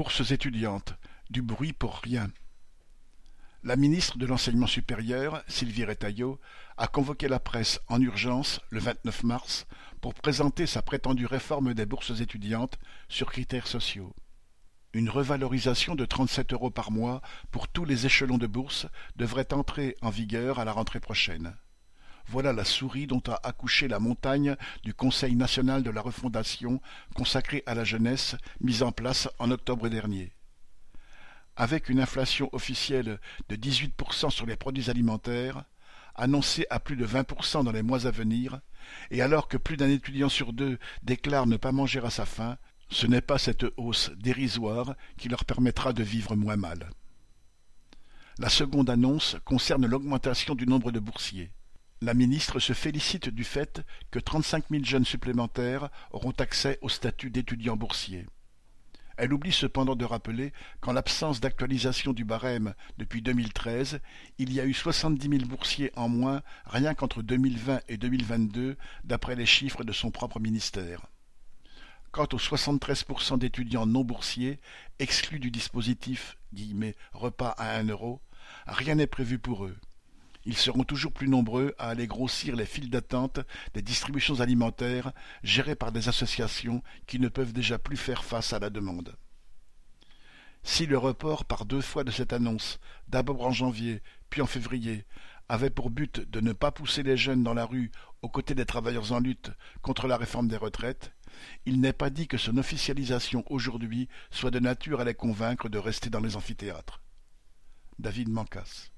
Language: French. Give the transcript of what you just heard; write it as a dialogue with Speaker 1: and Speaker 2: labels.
Speaker 1: Bourses étudiantes, du bruit pour rien. La ministre de l'Enseignement supérieur, Sylvie Retailleau, a convoqué la presse en urgence le 29 mars pour présenter sa prétendue réforme des bourses étudiantes sur critères sociaux. Une revalorisation de 37 euros par mois pour tous les échelons de bourse devrait entrer en vigueur à la rentrée prochaine. Voilà la souris dont a accouché la montagne du Conseil national de la refondation consacré à la jeunesse mise en place en octobre dernier. Avec une inflation officielle de 18% sur les produits alimentaires, annoncée à plus de 20% dans les mois à venir, et alors que plus d'un étudiant sur deux déclare ne pas manger à sa faim, ce n'est pas cette hausse dérisoire qui leur permettra de vivre moins mal. La seconde annonce concerne l'augmentation du nombre de boursiers. La ministre se félicite du fait que trente-cinq mille jeunes supplémentaires auront accès au statut d'étudiant boursier. Elle oublie cependant de rappeler qu'en l'absence d'actualisation du barème depuis 2013, il y a eu soixante-dix mille boursiers en moins rien qu'entre 2020 et 2022, d'après les chiffres de son propre ministère. Quant aux 73% d'étudiants non boursiers, exclus du dispositif repas à un euro, rien n'est prévu pour eux. Ils seront toujours plus nombreux à aller grossir les files d'attente des distributions alimentaires gérées par des associations qui ne peuvent déjà plus faire face à la demande. Si le report par deux fois de cette annonce, d'abord en janvier, puis en février, avait pour but de ne pas pousser les jeunes dans la rue aux côtés des travailleurs en lutte contre la réforme des retraites, il n'est pas dit que son officialisation aujourd'hui soit de nature à les convaincre de rester dans les amphithéâtres. David Mancas